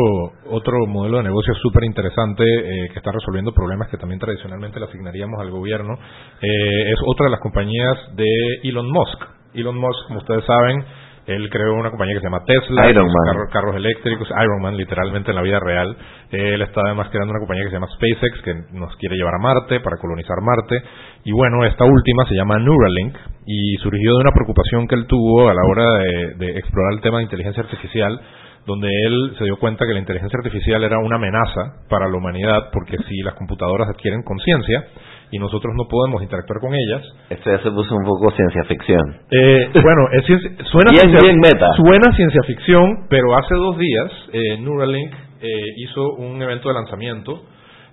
otro modelo de negocio súper interesante eh, que está resolviendo problemas que también tradicionalmente le asignaríamos al gobierno, eh, es otra de las compañías de Elon Musk. Elon Musk, como ustedes saben, él creó una compañía que se llama Tesla, Iron Man. carros eléctricos, Iron Man literalmente en la vida real. Él está además creando una compañía que se llama SpaceX, que nos quiere llevar a Marte para colonizar Marte. Y bueno, esta última se llama Neuralink y surgió de una preocupación que él tuvo a la hora de, de explorar el tema de inteligencia artificial, donde él se dio cuenta que la inteligencia artificial era una amenaza para la humanidad, porque si las computadoras adquieren conciencia y nosotros no podemos interactuar con ellas, Esto ya se puso un poco ciencia ficción. eh, bueno, es ciencia- suena, Bien, ciencia, bien meta. suena ciencia ficción, pero hace dos días eh, Neuralink eh, hizo un evento de lanzamiento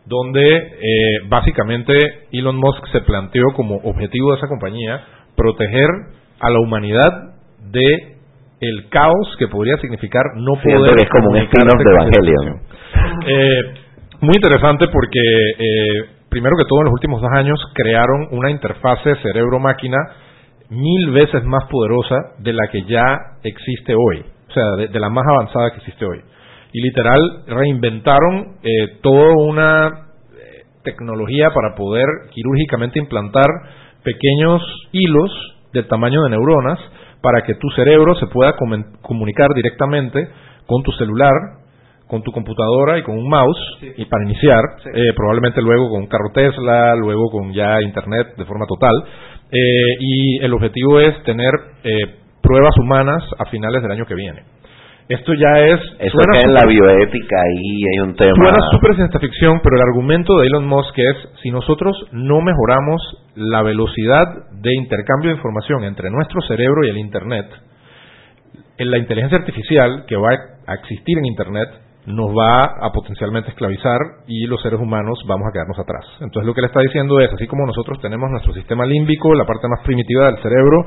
donde eh, básicamente Elon Musk se planteó como objetivo de esa compañía proteger a la humanidad de el caos que podría significar no Siento poder que es como un de Evangelion. eh, muy interesante porque, eh, primero que todo, en los últimos dos años crearon una interfase cerebro-máquina mil veces más poderosa de la que ya existe hoy, o sea, de, de la más avanzada que existe hoy. Y literal reinventaron eh, toda una eh, tecnología para poder quirúrgicamente implantar pequeños hilos del tamaño de neuronas para que tu cerebro se pueda comunicar directamente con tu celular, con tu computadora y con un mouse y para iniciar, Sí. eh, probablemente luego con un carro Tesla, luego con ya internet de forma total. Eh, y el objetivo es tener eh, pruebas humanas a finales del año que viene. Esto ya es... Eso suena que en la bioética ahí hay un tema. Suena súper ciencia ficción, pero el argumento de Elon Musk es, si nosotros no mejoramos la velocidad de intercambio de información entre nuestro cerebro y el Internet, en la inteligencia artificial que va a existir en Internet nos va a potencialmente esclavizar y los seres humanos vamos a quedarnos atrás. Entonces lo que le está diciendo es, así como nosotros tenemos nuestro sistema límbico, la parte más primitiva del cerebro,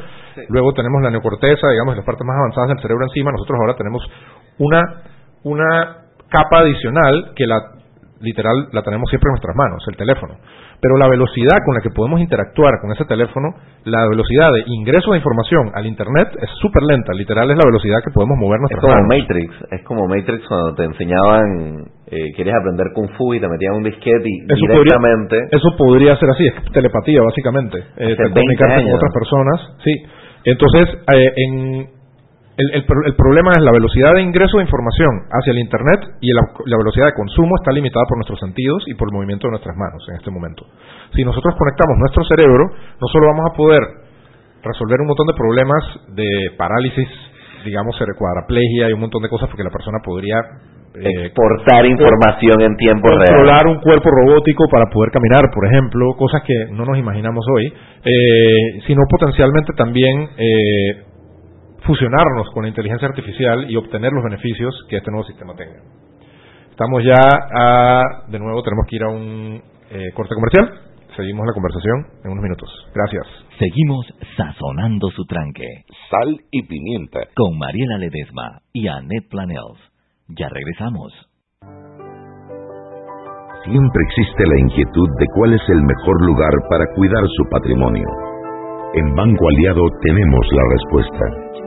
luego tenemos la neocorteza, digamos, las partes más avanzadas del cerebro encima, nosotros ahora tenemos una, una capa adicional que la literal la tenemos siempre en nuestras manos, el teléfono. Pero la velocidad con la que podemos interactuar con ese teléfono, la velocidad de ingreso de información al Internet es súper lenta, literal es la velocidad que podemos mover Es nuestras como manos. Matrix, es como Matrix cuando te enseñaban, eh, quieres aprender Kung Fu y te metían un disquete y Eso directamente... podría, eso podría ser así, es telepatía básicamente, eh, 20 comunicarte con otras personas, sí. Entonces, eh, en, el, el el problema es la velocidad de ingreso de información hacia el Internet y la, la velocidad de consumo está limitada por nuestros sentidos y por el movimiento de nuestras manos en este momento. Si nosotros conectamos nuestro cerebro, no solo vamos a poder resolver un montón de problemas de parálisis, digamos, cuadraplegia y un montón de cosas porque la persona podría eh, Exportar información en tiempo controlar real. un cuerpo robótico para poder caminar, por ejemplo, cosas que no nos imaginamos hoy, eh, sino potencialmente también eh, fusionarnos con la inteligencia artificial y obtener los beneficios que este nuevo sistema tenga. Estamos ya a, de nuevo tenemos que ir a un eh, corte comercial. Seguimos la conversación en unos minutos. Gracias. Seguimos sazonando su tranque. Sal y pimienta. Con Mariela Ledesma y Annette Planels. Ya regresamos. Siempre existe la inquietud de cuál es el mejor lugar para cuidar su patrimonio. En Banco Aliado tenemos la respuesta.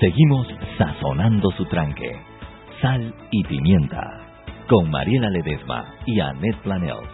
Seguimos sazonando su tranque. Sal y pimienta. Con Mariela Ledesma y Annette Planels.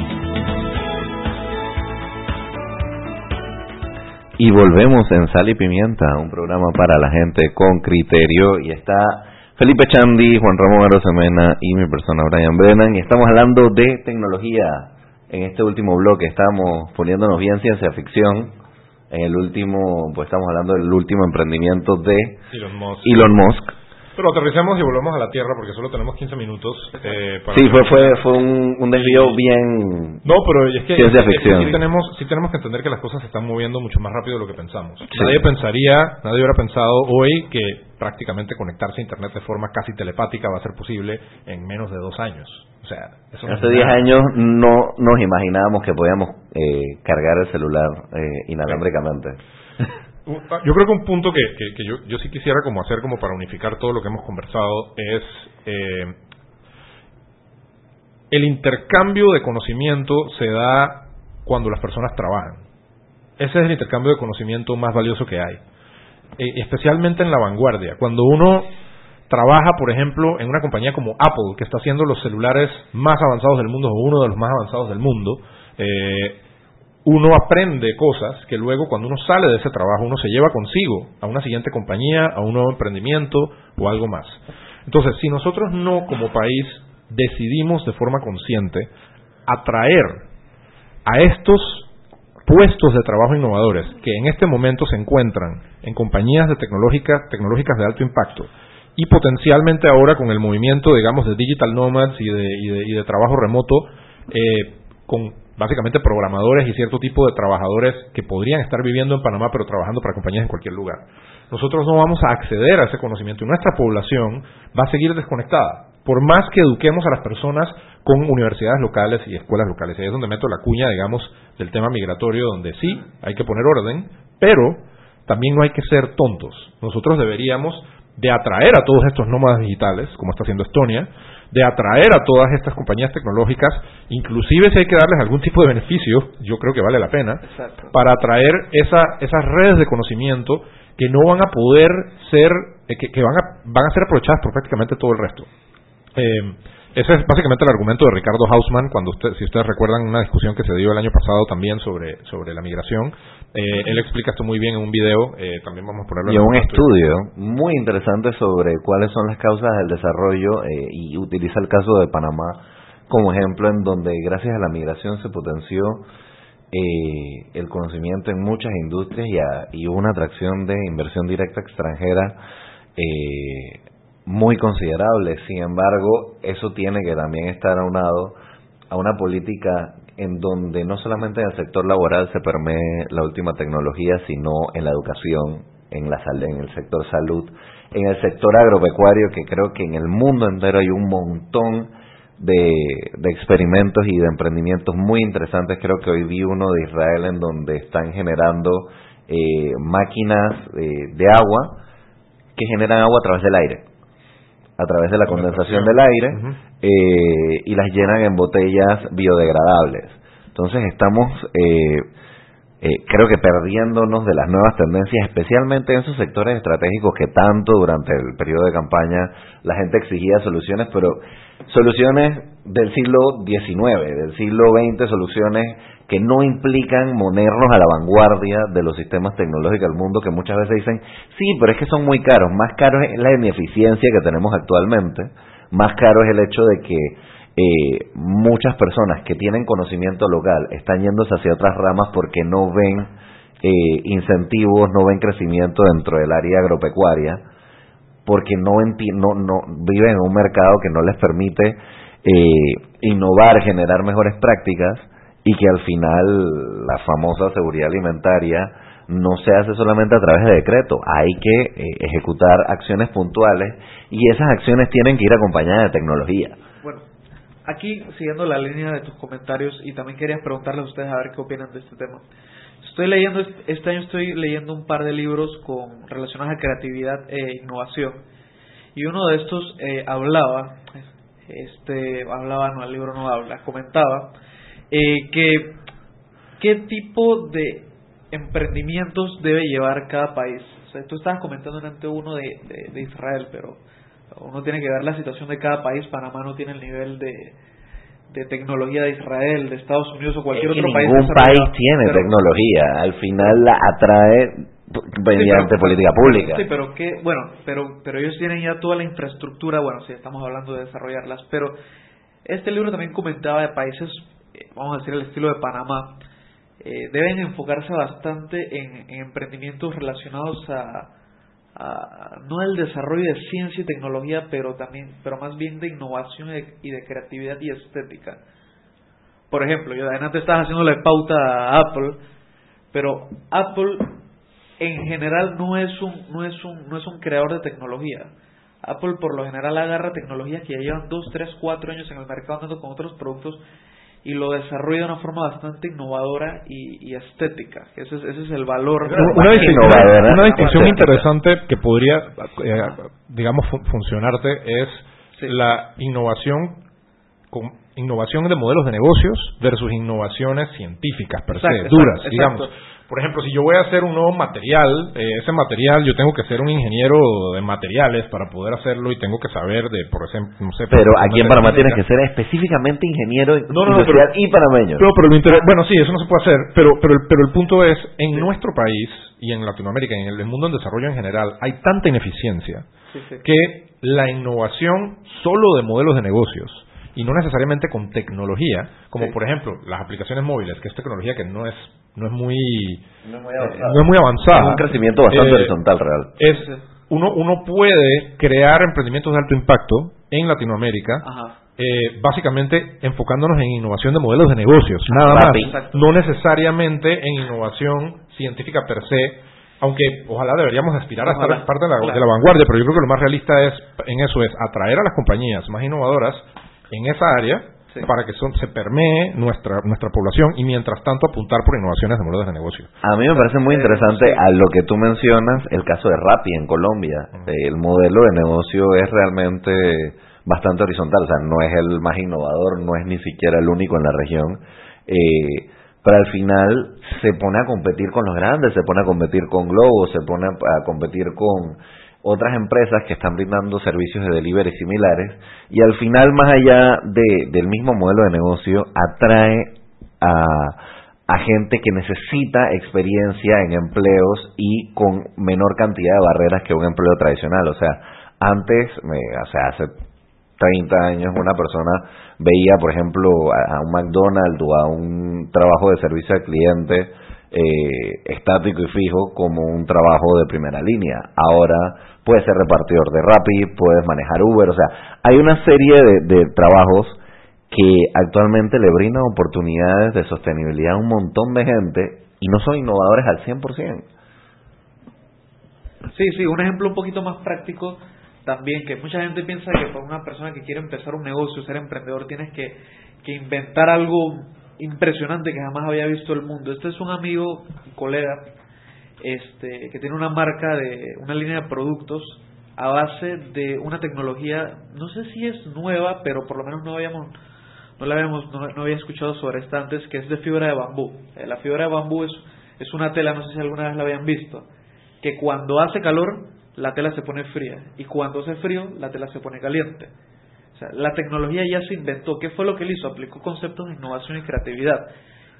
Y volvemos en Sal y Pimienta, un programa para la gente con criterio. Y está Felipe Chandi, Juan Ramón Arosemena y mi persona Brian Brennan. Y estamos hablando de tecnología. En este último bloque estamos poniéndonos bien ciencia ficción. En el último, pues estamos hablando del último emprendimiento de Elon Musk. Elon Musk. Pero aterricemos y volvemos a la Tierra porque solo tenemos 15 minutos. Eh, para Sí, fue, fue, fue un, un desvío bien No, pero es que, es que ficción. sí, tenemos, sí tenemos que entender que las cosas se están moviendo mucho más rápido de lo que pensamos. Nadie pensaría, nadie hubiera pensado hoy que prácticamente conectarse a Internet de forma casi telepática va a ser posible en menos de dos años. O sea, eso es Hace 10 nada. años no nos imaginábamos que podíamos eh, cargar el celular eh, inalámbricamente. Yo creo que un punto que, yo, sí quisiera como hacer como para unificar todo lo que hemos conversado es eh, el intercambio de conocimiento se da cuando las personas trabajan. Ese es el intercambio de conocimiento más valioso que hay. Eh, especialmente en la vanguardia. Cuando uno trabaja, por ejemplo, en una compañía como Apple, que está haciendo los celulares más avanzados del mundo o uno de los más avanzados del mundo, eh, uno aprende cosas que luego cuando uno sale de ese trabajo uno se lleva consigo a una siguiente compañía, a un nuevo emprendimiento o algo más. Entonces, si nosotros no como país decidimos de forma consciente atraer a estos puestos de trabajo innovadores que en este momento se encuentran en compañías de tecnológicas, de alto impacto y potencialmente ahora con el movimiento, digamos, de digital nomads y de, y de, trabajo remoto, eh, con básicamente programadores y cierto tipo de trabajadores que podrían estar viviendo en Panamá pero trabajando para compañías en cualquier lugar. Nosotros no vamos a acceder a ese conocimiento y nuestra población va a seguir desconectada. Por más que eduquemos a las personas con universidades locales y escuelas locales. Ahí es donde meto la cuña, digamos, del tema migratorio, donde sí hay que poner orden, pero también no hay que ser tontos. Nosotros deberíamos de atraer a todos estos nómadas digitales, como está haciendo Estonia, de atraer a todas estas compañías tecnológicas, inclusive si hay que darles algún tipo de beneficio, yo creo que vale la pena, para atraer esa, esas redes de conocimiento que no van a poder ser, eh, que, van, a, van a ser aprovechadas por prácticamente todo el resto. Eh, ese es básicamente el argumento de Ricardo Hausmann, cuando usted, si ustedes recuerdan una discusión que se dio el año pasado también sobre, sobre la migración. Eh, él explica esto muy bien en un video, eh, también vamos a ponerlo y en un estudio muy interesante sobre cuáles son las causas del desarrollo eh, y utiliza el caso de Panamá como ejemplo en donde gracias a la migración se potenció el conocimiento en muchas industrias y, y hubo una atracción de inversión directa extranjera muy considerable. Sin embargo, eso tiene que también estar aunado a una política en donde no solamente en el sector laboral se permee la última tecnología, sino en la educación, en la en el sector salud, en el sector agropecuario, que creo que en el mundo entero hay un montón de, experimentos y de emprendimientos muy interesantes. Creo que hoy vi uno de Israel en donde están generando eh, máquinas eh, de agua que generan agua a través del aire a través de la condensación del aire eh, y las llenan en botellas biodegradables. Entonces estamos, eh, eh, creo que perdiéndonos de las nuevas tendencias, especialmente en esos sectores estratégicos que tanto durante el periodo de campaña la gente exigía soluciones, pero soluciones del siglo XIX, del siglo XX, soluciones que no implican ponernos a la vanguardia de los sistemas tecnológicos del mundo, que muchas veces dicen, sí, pero es que son muy caros, más caro es la ineficiencia que tenemos actualmente, más caro es el hecho de que eh, muchas personas que tienen conocimiento local están yéndose hacia otras ramas porque no ven eh, incentivos, no ven crecimiento dentro del área agropecuaria, porque no, no, no viven en un mercado que no les permite eh, innovar, generar mejores prácticas, y que al final la famosa seguridad alimentaria no se hace solamente a través de decreto, hay que eh, ejecutar acciones puntuales y esas acciones tienen que ir acompañadas de tecnología. Bueno, aquí siguiendo la línea de tus comentarios y también quería preguntarles a ustedes a ver qué opinan de este tema. Estoy leyendo este año estoy leyendo un par de libros con relacionados a creatividad e innovación y uno de estos eh, hablaba, este hablaba no el libro no habla, comentaba eh, que qué tipo de emprendimientos debe llevar cada país. O sea, tú estabas comentando ante uno de, de, Israel, pero uno tiene que ver la situación de cada país. Panamá no tiene el nivel de, de tecnología de Israel, de Estados Unidos o cualquier otro país. Ningún país tiene tecnología. Al final la atrae mediante política pública. Sí, pero que, bueno, pero, pero ellos tienen ya toda la infraestructura. Bueno, si estamos hablando de desarrollarlas, pero este libro también comentaba de países vamos a decir, el estilo de Panamá, eh, deben enfocarse bastante en, emprendimientos relacionados a, no al desarrollo de ciencia y tecnología, pero también, pero más bien de innovación y de, creatividad y estética. Por ejemplo, yo adelante estás haciéndole pauta a Apple, pero Apple en general no es un no es un no es un creador de tecnología. Apple por lo general agarra tecnologías que ya llevan 2, 3, 4 años en el mercado andando con otros productos y lo desarrolla de una forma bastante innovadora y, y estética. Ese es, ese es el valor. Una, distinción, una distinción interesante que podría, eh, digamos, fu- funcionarte es la innovación con innovación de modelos de negocios versus innovaciones científicas per se, Exacto, duras, exacto, digamos. exacto. Por ejemplo, si yo voy a hacer un nuevo material, eh, ese material yo tengo que ser un ingeniero de materiales para poder hacerlo y tengo que saber de, por ejemplo, no sé... Pero aquí en Panamá tienes que ser específicamente ingeniero no, no, no, industrial pero- y panameño. Pero, pero lo bueno, sí, eso no se puede hacer, pero, pero, el- pero el punto es, en nuestro país y en Latinoamérica, en el, el mundo en desarrollo en general, hay tanta ineficiencia Sí, sí. que la innovación solo de modelos de negocios y no necesariamente con tecnología, como Sí. por ejemplo las aplicaciones móviles, que es tecnología que no es no es muy No es muy eh, avanzada. no es muy avanzada. Es un crecimiento bastante Eh, horizontal real. Es uno uno puede crear emprendimientos de alto impacto en Latinoamérica Ajá. eh, básicamente enfocándonos en innovación de modelos de negocios, nada más, no necesariamente en innovación científica per se, aunque ojalá deberíamos aspirar a estar parte de la, Claro. de la vanguardia, pero yo creo que lo más realista es en eso es atraer a las compañías más innovadoras en esa área Sí. para que son- se permee nuestra nuestra población y mientras tanto apuntar por innovaciones de modelos de negocio. A mí me parece muy interesante a lo que tú mencionas, el caso de Rappi en Colombia. Eh, El modelo de negocio es realmente bastante horizontal, o sea, no es el más innovador, no es ni siquiera el único en la región. Eh, pero al final se pone a competir con los grandes, se pone a competir con Globo, se pone a, a competir con otras empresas que están brindando servicios de delivery similares y al final más allá de, del mismo modelo de negocio atrae a, a gente que necesita experiencia en empleos y con menor cantidad de barreras que un empleo tradicional. O sea, antes, me- o sea, hace 30 años una persona veía, por ejemplo, a, a un McDonald's o a un trabajo de servicio al cliente eh, estático y fijo como un trabajo de primera línea. Ahora puedes ser repartidor de Rappi, puedes manejar Uber, o sea, hay una serie de, de trabajos que actualmente le brindan oportunidades de sostenibilidad a un montón de gente y no son innovadores al 100%. Sí, sí, un ejemplo un poquito más práctico también, que mucha gente piensa que para una persona que quiere empezar un negocio, ser emprendedor, tienes que, que inventar algo impresionante que jamás había visto el mundo. Este es un amigo, un colega, este, que tiene una marca de, una línea de productos a base de una tecnología, no sé si es nueva, pero por lo menos no habíamos, no la habíamos, no, no había escuchado sobre esta antes, que es de fibra de bambú. Eh, La fibra de bambú es, es una tela, no sé si alguna vez la habían visto, que cuando hace calor la tela se pone fría y cuando hace frío la tela se pone caliente. Sea, la tecnología ya se inventó. ¿Qué fue lo que él hizo? Aplicó conceptos de innovación y creatividad.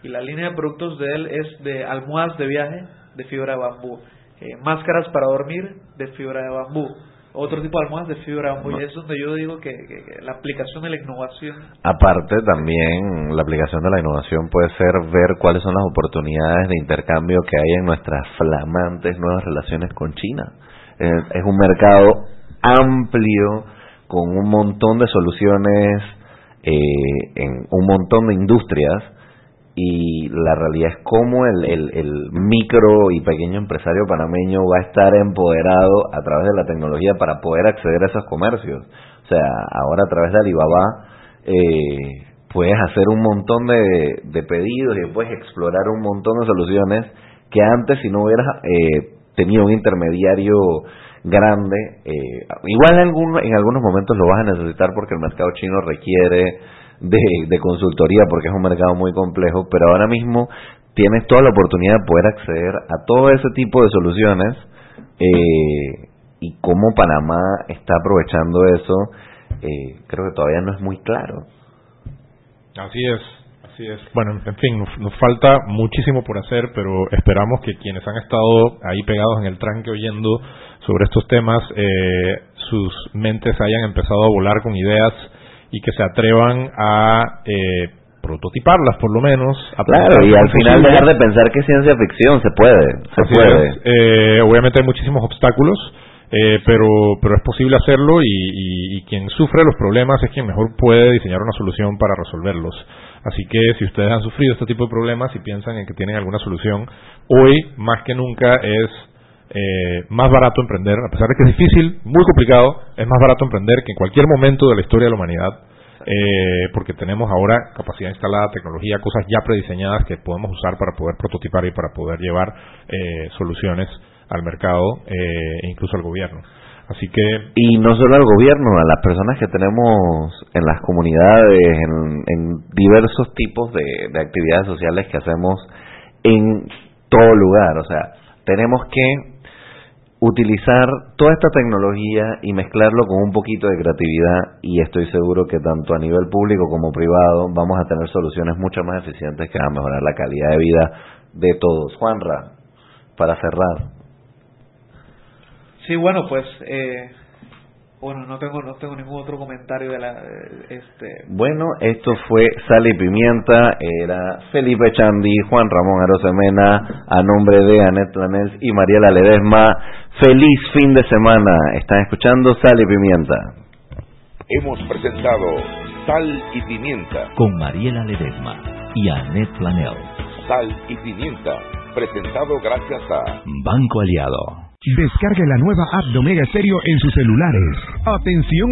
Y la línea de productos de él es de almohadas de viaje de fibra de bambú, eh, máscaras para dormir de fibra de bambú, otro tipo de almohadas de fibra de bambú. Y es donde yo digo que, que- que la aplicación de la innovación Aparte también la aplicación de la innovación puede ser ver cuáles son las oportunidades de intercambio que hay en nuestras flamantes nuevas relaciones con China. Eh, es un mercado amplio con un montón de soluciones eh, en un montón de industrias y la realidad es cómo el, el, el micro y pequeño empresario panameño va a estar empoderado a través de la tecnología para poder acceder a esos comercios. O sea, ahora a través de Alibaba eh, puedes hacer un montón de, de pedidos y puedes explorar un montón de soluciones que antes si no hubieras eh, tenido un intermediario grande, eh, igual en, algún- en algunos momentos lo vas a necesitar porque el mercado chino requiere de, de consultoría porque es un mercado muy complejo, pero ahora mismo tienes toda la oportunidad de poder acceder a todo ese tipo de soluciones eh, y cómo Panamá está aprovechando eso, eh, creo que todavía no es muy claro. Así es, así es. Bueno, en fin, nos, nos falta muchísimo por hacer, pero esperamos que quienes han estado ahí pegados en el tranque oyendo sobre estos temas, eh, sus mentes hayan empezado a volar con ideas y que se atrevan a eh, prototiparlas, por lo menos. a Claro, y al final dejar de pensar que es ciencia ficción, se puede, se Así puede. es. Eh, obviamente hay muchísimos obstáculos, eh, pero, pero es posible hacerlo y, y- y quien sufre los problemas es quien mejor puede diseñar una solución para resolverlos. Así que si ustedes han sufrido este tipo de problemas y piensan en que tienen alguna solución, hoy más que nunca es eh, más barato emprender, a pesar de que es difícil, muy complicado, es más barato emprender que en cualquier momento de la historia de la humanidad. eh, porque tenemos ahora capacidad instalada, tecnología, cosas ya prediseñadas que podemos usar para poder prototipar y para poder llevar eh, soluciones al mercado eh, e incluso al gobierno. Así que y no solo al gobierno, a las personas que tenemos en las comunidades, en, diversos tipos de actividades sociales que hacemos en todo lugar. O sea, tenemos que utilizar toda esta tecnología y mezclarlo con un poquito de creatividad y estoy seguro que tanto a nivel público como privado vamos a tener soluciones mucho más eficientes que van a mejorar la calidad de vida de todos. Juanra, para cerrar. Sí, bueno, pues eh, bueno, no tengo, no tengo ningún otro comentario de la, este. Bueno, esto fue Sal y Pimienta, era Felipe Chandi, Juan Ramón Arosemena, a nombre de Anet Planels y Mariela Ledesma. Feliz fin de semana. Están escuchando Sal y Pimienta. Hemos presentado Sal y Pimienta con Mariela Ledesma y Anet Planels. Sal y Pimienta, presentado gracias a Banco Aliado. Descargue la nueva app de Omega Stereo en sus celulares. Atención